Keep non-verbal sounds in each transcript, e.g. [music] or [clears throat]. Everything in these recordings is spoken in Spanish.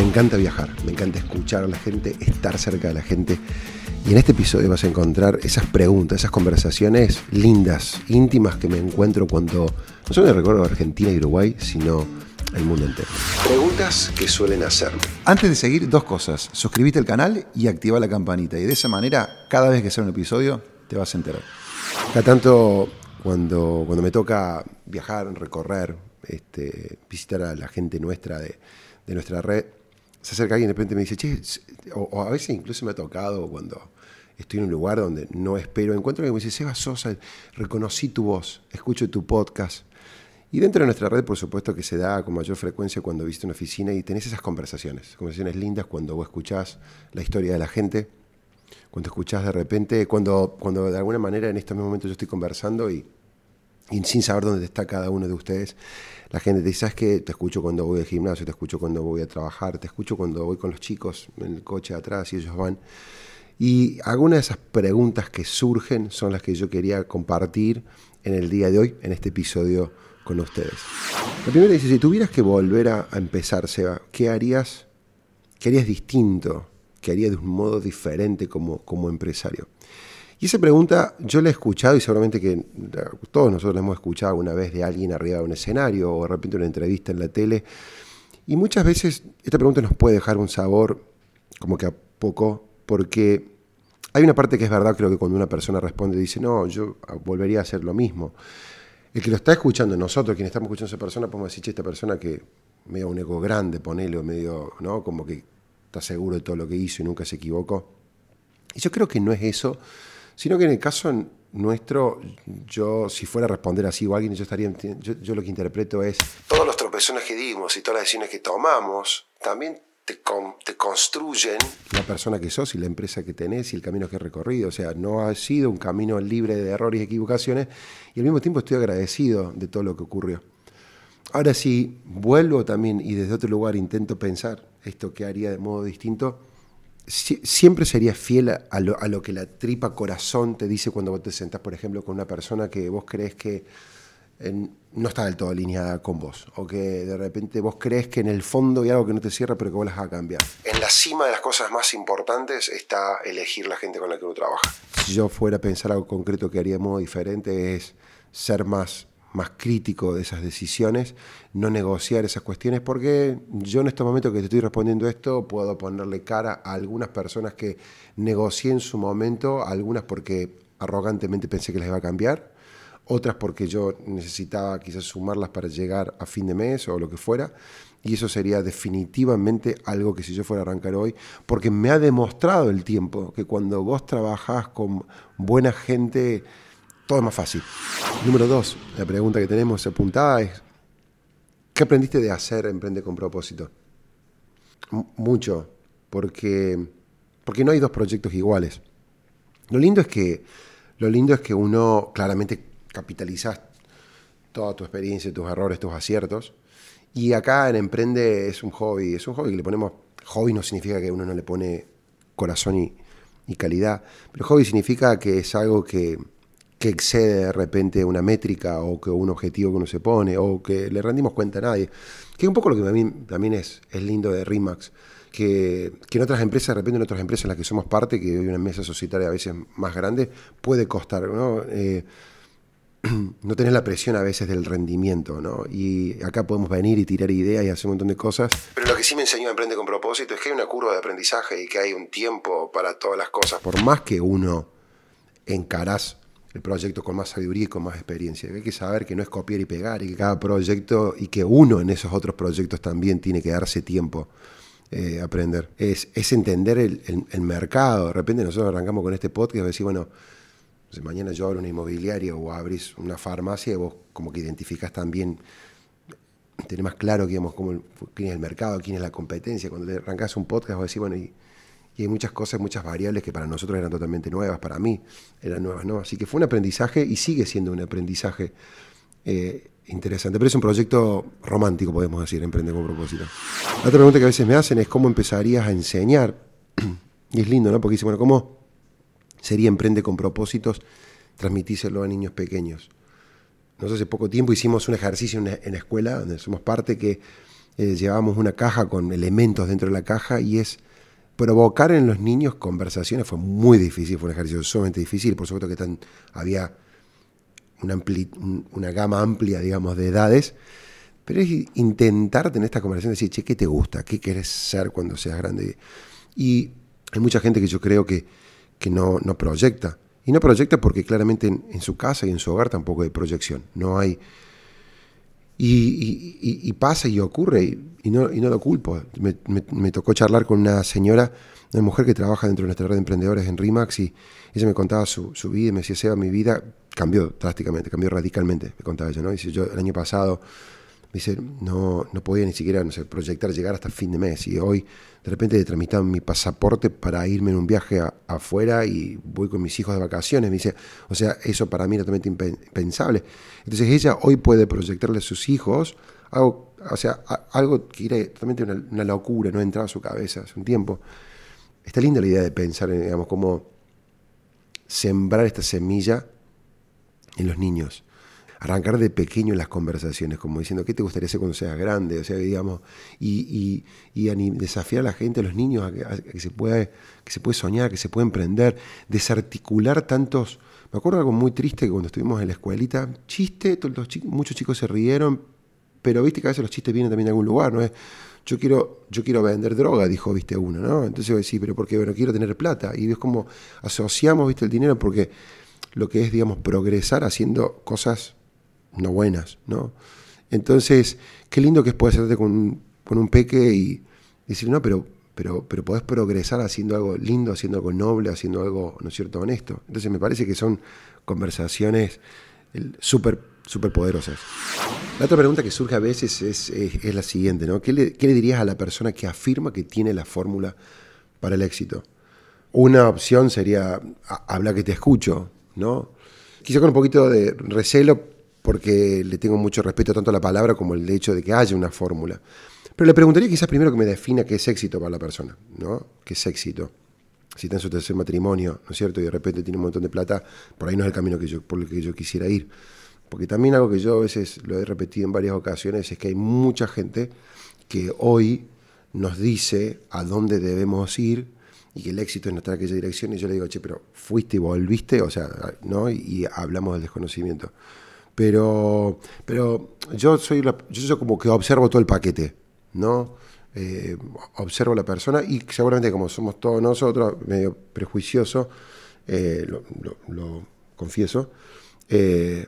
Me encanta viajar, me encanta escuchar a la gente, estar cerca de la gente. Y en este episodio vas a encontrar esas preguntas, esas conversaciones lindas, íntimas que me encuentro cuando no solo recuerdo Argentina y Uruguay, sino el mundo entero. Preguntas que suelen hacerme. Antes de seguir, dos cosas. Suscríbete al canal y activa la campanita. Y de esa manera, cada vez que sea un episodio, te vas a enterar. Cada tanto, cuando, cuando me toca viajar, recorrer, este, visitar a la gente nuestra de, de nuestra red, se acerca alguien de repente me dice, che, o, a veces incluso me ha tocado cuando estoy en un lugar donde no espero, encuentro que me dice, Seba Sosa, reconocí tu voz, escucho tu podcast. Y dentro de nuestra red, por supuesto, que se da con mayor frecuencia cuando viste una oficina y tenés esas conversaciones, conversaciones lindas cuando vos escuchás la historia de la gente, cuando escuchás de repente, cuando, cuando de alguna manera en estos momentos yo estoy conversando y, y sin saber dónde está cada uno de ustedes, la gente te dice, ¿sabes qué? Te escucho cuando voy al gimnasio, te escucho cuando voy a trabajar, te escucho cuando voy con los chicos en el coche atrás y ellos van. Y algunas de esas preguntas que surgen son las que yo quería compartir en el día de hoy, en este episodio con ustedes. La primera dice, si tuvieras que volver a, empezar, Seba, ¿qué harías, ¿qué harías distinto? ¿Qué harías de un modo diferente como, como empresario? Y esa pregunta yo la he escuchado y seguramente que todos nosotros la hemos escuchado una vez de alguien arriba de un escenario o de repente una entrevista en la tele. Y muchas veces esta pregunta nos puede dejar un sabor como que a poco, porque hay una parte que es verdad, creo que cuando una persona responde dice, no, yo volvería a hacer lo mismo. El que lo está escuchando, nosotros, quienes estamos escuchando a esa persona, podemos decir, che, esta persona que medio un ego grande, ponele, medio, ¿no? Como que está seguro de todo lo que hizo y nunca se equivocó. Y yo creo que no es eso, Sino que en el caso nuestro, yo si fuera a responder así o alguien, yo estaría, yo, lo que interpreto es, todos los tropezones que dimos y todas las decisiones que tomamos, también te, te, construyen la persona que sos y la empresa que tenés y el camino que has recorrido. O sea, no ha sido un camino libre de errores y equivocaciones y al mismo tiempo estoy agradecido de todo lo que ocurrió. Ahora sí, vuelvo también y desde otro lugar intento pensar esto que haría de modo distinto siempre serías fiel a lo, que la tripa corazón te dice cuando vos te sentás, por ejemplo, con una persona que vos crees que no está del todo alineada con vos, o que de repente vos crees que en el fondo hay algo que no te cierra, pero que vos las vas a cambiar. En la cima de las cosas más importantes está elegir la gente con la que uno trabaja. Si yo fuera a pensar algo concreto que haría de modo diferente es ser más más crítico de esas decisiones, no negociar esas cuestiones, porque yo en este momento que te estoy respondiendo esto puedo ponerle cara a algunas personas que negocié en su momento, algunas porque arrogantemente pensé que les iba a cambiar, otras porque yo necesitaba quizás sumarlas para llegar a fin de mes o lo que fuera, y eso sería definitivamente algo que si yo fuera a arrancar hoy, porque me ha demostrado el tiempo que cuando vos trabajás con buena gente, todo es más fácil. Número dos, la pregunta que tenemos apuntada es, ¿qué aprendiste de hacer Emprende con propósito? mucho, porque, porque no hay dos proyectos iguales. Lo lindo es que, lo lindo es que uno claramente capitalizas toda tu experiencia, tus errores, tus aciertos. Y acá en Emprende es un hobby, es un hobby que le ponemos, hobby no significa que uno no le pone corazón y, y calidad, pero hobby significa que es algo que, que excede de repente una métrica o que un objetivo que uno se pone o que le rendimos cuenta a nadie. Que es un poco lo que a mí también es, es lindo de RIMAX, que, en otras empresas, de repente en otras empresas en las que somos parte, que hay una mesa societaria a veces más grande, puede costar, ¿no? Eh, [clears throat] no tenés la presión a veces del rendimiento, ¿no? Y acá podemos venir y tirar ideas y hacer un montón de cosas. Pero lo que sí me enseñó a Emprende con propósito es que hay una curva de aprendizaje y que hay un tiempo para todas las cosas. Por más que uno encarás el proyecto con más sabiduría y con más experiencia. Hay que saber que no es copiar y pegar y que cada proyecto y que uno en esos otros proyectos también tiene que darse tiempo eh, aprender. Es, entender el, mercado. De repente nosotros arrancamos con este podcast y decir, bueno, mañana yo abro una inmobiliaria o abrís una farmacia y vos como que identificás también, tenés más claro digamos, quién es el mercado, quién es la competencia. Cuando te arrancás un podcast vos decís, bueno, y y hay muchas cosas, muchas variables que para nosotros eran totalmente nuevas, para mí eran nuevas, ¿no? Así que fue un aprendizaje y sigue siendo un aprendizaje eh, interesante, pero es un proyecto romántico, podemos decir, Emprende con propósito. La otra pregunta que a veces me hacen es cómo empezarías a enseñar, [clears throat] y es lindo, ¿no? Porque dice, bueno, ¿cómo sería Emprende con propósitos transmitírselo a niños pequeños? Nosotros hace poco tiempo hicimos un ejercicio en la escuela, donde somos parte, que eh, llevábamos una caja con elementos dentro de la caja y es provocar en los niños conversaciones fue muy difícil, fue un ejercicio sumamente difícil, por supuesto que había una, una gama amplia, digamos, de edades, pero es intentar tener esta conversación, decir, che, ¿qué te gusta? ¿Qué quieres ser cuando seas grande? Y hay mucha gente que yo creo que, que no, no proyecta. Y no proyecta porque claramente en, su casa y en su hogar tampoco hay proyección. No hay. Y, pasa y ocurre, y, no, y lo culpo. Me, tocó charlar con una señora, una mujer que trabaja dentro de nuestra red de emprendedores en RIMAX, y ella me contaba su, vida y me decía: Seba, mi vida cambió drásticamente, cambió radicalmente, me contaba ella, ¿no? Dice: Yo el año pasado me dice, no, no podía ni siquiera proyectar llegar hasta fin de mes. Y hoy de repente he tramitado mi pasaporte para irme en un viaje afuera y voy con mis hijos de vacaciones. Me dice, o sea, eso para mí era totalmente impensable. Entonces ella hoy puede proyectarle a sus hijos algo, o sea, algo que era totalmente una, locura, no entraba a su cabeza hace un tiempo. Está linda la idea de pensar en, digamos, cómo sembrar esta semilla en los niños arrancar de pequeño las conversaciones, como diciendo, ¿qué te gustaría hacer cuando seas grande? O sea, digamos, y, desafiar a la gente, a los niños, a que, se puede, que se puede soñar, que se puede emprender, desarticular tantos... Me acuerdo algo muy triste que cuando estuvimos en la escuelita, chiste, muchos chicos se rieron, pero viste que a veces los chistes vienen también de algún lugar, ¿no? Yo quiero, yo quiero vender droga, dijo, viste, uno, ¿no? Entonces voy a decir, pero porque, bueno, quiero tener plata. Y es como asociamos, viste, el dinero porque lo que es, digamos, progresar haciendo cosas no buenas, ¿no? Entonces, qué lindo que es poder hacerte con, con un peque y decir, no, pero, pero, pero podés progresar haciendo algo lindo, haciendo algo noble, haciendo algo, ¿no es cierto?, honesto. Entonces me parece que son conversaciones súper súper poderosas. La otra pregunta que surge a veces es, es, la siguiente, ¿no? ¿Qué le, ¿Qué le dirías a la persona que afirma que tiene la fórmula para el éxito? Una opción sería hablar que te escucho, ¿no? Quizá con un poquito de recelo porque le tengo mucho respeto tanto a la palabra como el hecho de que haya una fórmula. Pero le preguntaría quizás primero que me defina qué es éxito para la persona, ¿no? ¿Qué es éxito? Si está en su tercer matrimonio, ¿no es cierto? Y de repente tiene un montón de plata, por ahí no es el camino que yo, por el que yo quisiera ir. Porque también algo que yo a veces lo he repetido en varias ocasiones es que hay mucha gente que hoy nos dice a dónde debemos ir y que el éxito es en aquella dirección. Y yo le digo, che, pero fuiste y volviste, o sea, ¿no? Y hablamos del desconocimiento. Pero, pero yo soy yo como que observo todo el paquete, ¿no? Eh, observo a la persona y seguramente como somos todos nosotros, medio prejuicioso, eh, lo, confieso, eh,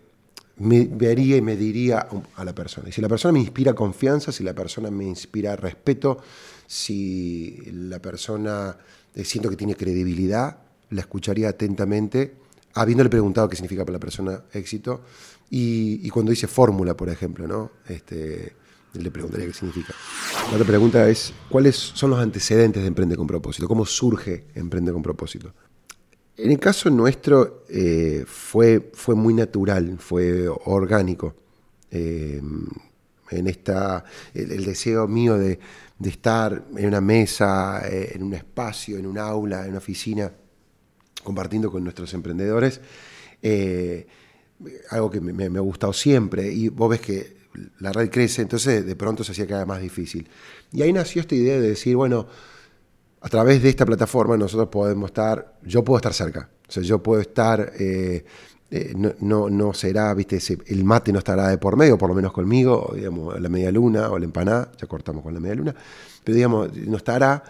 me vería y me diría a la persona. Y si la persona me inspira confianza, si la persona me inspira respeto, si la persona siento que tiene credibilidad, la escucharía atentamente, habiéndole preguntado qué significa para la persona éxito y, cuando dice fórmula, por ejemplo, ¿no? Este, le preguntaría qué significa. La otra pregunta es, ¿cuáles son los antecedentes de Emprende con propósito? ¿Cómo surge Emprende con propósito? En el caso nuestro eh, fue, fue muy natural, fue orgánico. Eh, en esta, el, deseo mío de, estar en una mesa, eh, en un espacio, en un aula, en una oficina, compartiendo con nuestros emprendedores algo que me, ha gustado siempre, y vos ves que la red crece, entonces de pronto se hacía cada vez más difícil. Y ahí nació esta idea de decir, bueno, a través de esta plataforma nosotros podemos estar, yo puedo estar cerca, o sea, yo puedo estar, eh, eh, no, no, será, viste, el mate no estará de por medio, por lo menos conmigo, digamos, la media luna o la empanada, ya cortamos con la media luna, pero digamos, no estará,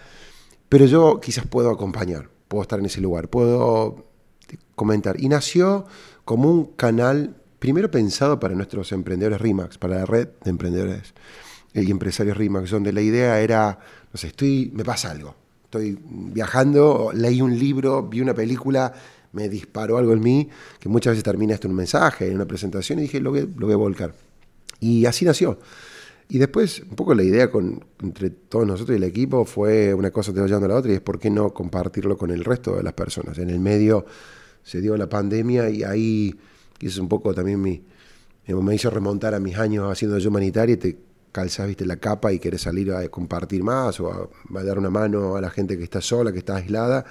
pero yo quizás puedo acompañar, puedo estar en ese lugar, puedo comentar. Y nació como un canal, primero pensado para nuestros emprendedores RIMAX, para la red de emprendedores y empresarios RIMAX, donde la idea era, no sé, estoy, me pasa algo, estoy viajando, leí un libro, vi una película, me disparó algo en mí, que muchas veces termina esto en un mensaje, en una presentación, y dije, lo voy, lo voy a volcar. Y así nació. Y después, un poco la idea con, entre todos nosotros y el equipo fue una cosa te va llevando a la otra, y es por qué no compartirlo con el resto de las personas. En el medio se dio la pandemia y ahí es un poco también mi, me hizo remontar a mis años haciendo yo humanitaria y te calzas, viste, la capa y querés salir a compartir más o a, dar una mano a la gente que está sola, que está aislada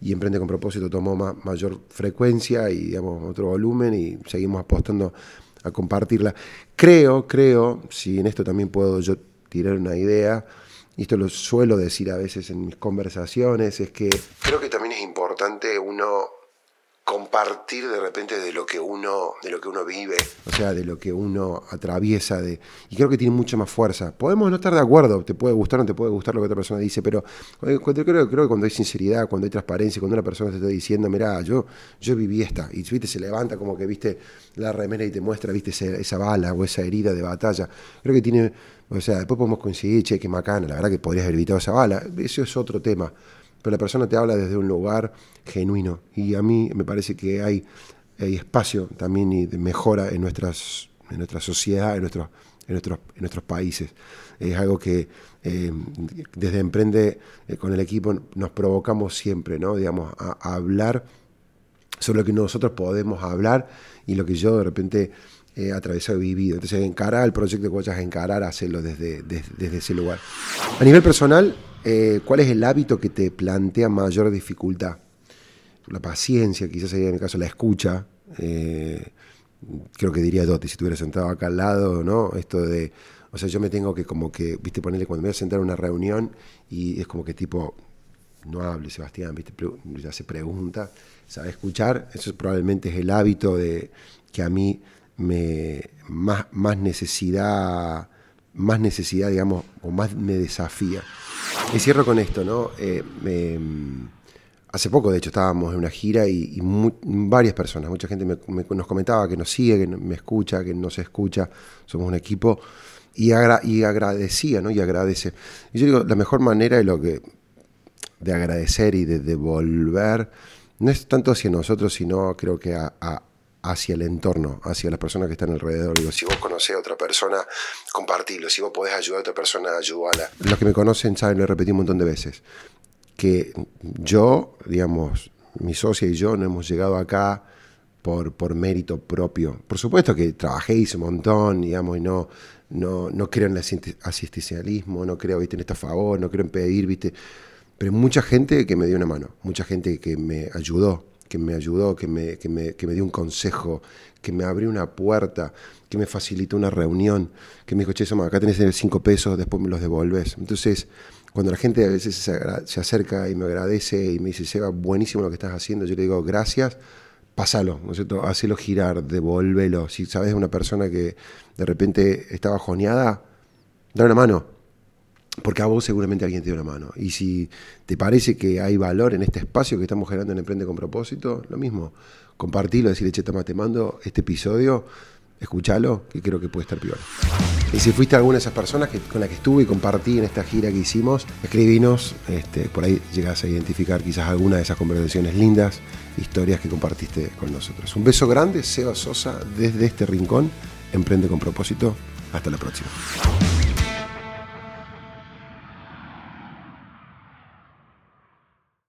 y Emprende con propósito tomó mayor frecuencia y digamos otro volumen y seguimos apostando a compartirla. Creo, creo, si en esto también puedo yo tirar una idea, y esto lo suelo decir a veces en mis conversaciones, es que creo que también es importante uno compartir de repente de lo que uno de lo que uno vive. O sea de lo que uno atraviesa de y creo que tiene mucha más fuerza. Podemos no estar de acuerdo te puede gustar o no te puede gustar lo que otra persona dice pero cuando, creo, que cuando hay sinceridad cuando hay transparencia cuando una persona te está diciendo mira yo yo viví esta y viste se levanta como que viste la remera y te muestra viste esa, bala o esa herida de batalla. Creo que tiene o sea después podemos coincidir che qué macana la verdad que podrías haber evitado esa bala. Eso es otro tema pero la persona te habla desde un lugar genuino. Y a mí me parece que hay, hay espacio también y de mejora en, nuestras, en nuestra sociedad, en nuestros, en nuestros, en nuestros países. Es algo que eh, desde Emprende eh, con el equipo nos provocamos siempre, ¿no? Digamos, a, hablar sobre lo que nosotros podemos hablar y lo que yo de repente he atravesado y vivido. Entonces, encarar el proyecto que vayas a encarar, hacerlo desde, desde, ese lugar. A nivel personal, eh, ¿cuál es el hábito que te plantea mayor dificultad? La paciencia, quizás en el caso la escucha. Eh, creo que diría Dotti si estuviera sentado acá al lado, ¿no? Esto de, o sea, yo me tengo que como que, viste, ponerle cuando me voy a sentar a una reunión y es como que tipo, no hable Sebastián, viste, ya se pregunta, sabe escuchar, eso probablemente es el hábito de que a mí me más, más necesidad, más necesidad, digamos, o más me desafía. Y cierro con esto, ¿no? Eh, hace poco, de hecho, estábamos en una gira y, varias personas, mucha gente nos comentaba que nos sigue, que me escucha, que nos escucha, somos un equipo, y, y agradecía, ¿no? Y agradece. Yo digo, la mejor manera de, lo que, de agradecer y de devolver no es tanto hacia nosotros, sino creo que a, hacia el entorno, hacia las personas que están alrededor. Digo, si vos conocés a otra persona, compartilo. Si vos podés ayudar a otra persona, ayúdala. Los que me conocen saben, lo he repetido un montón de veces, que yo, digamos, mi socia y yo no hemos llegado acá por, por mérito propio. Por supuesto que trabajé, hice un montón, digamos, y no, no, no creo en el asistencialismo, no creo ¿viste, en esto a favor, no creo en pedir, ¿viste? pero mucha gente que me dio una mano, mucha gente que me ayudó, que me ayudó, que me, que me, que me dio un consejo, que me abrió una puerta, que me facilitó una reunión, que me dijo, che, Soma, acá tenés cinco pesos, después me los devolves. Entonces, cuando la gente a veces se, acerca y me agradece y me dice, Seba, buenísimo lo que estás haciendo, yo le digo, gracias, pásalo, ¿no es cierto? Hacelo girar, devuélvelo. Si sabes una persona que de repente está bajoneada, dale una mano porque a vos seguramente alguien te dio una mano. Y si te parece que hay valor en este espacio que estamos generando en Emprende con propósito, lo mismo, compartilo, decirle, che, toma, te mando este episodio, escúchalo, que creo que puede estar peor. Y si fuiste alguna de esas personas con las que estuve y compartí en esta gira que hicimos, escribinos, este, por ahí llegás a identificar quizás alguna de esas conversaciones lindas, historias que compartiste con nosotros. Un beso grande, Seba Sosa, desde este rincón, Emprende con propósito. Hasta la próxima.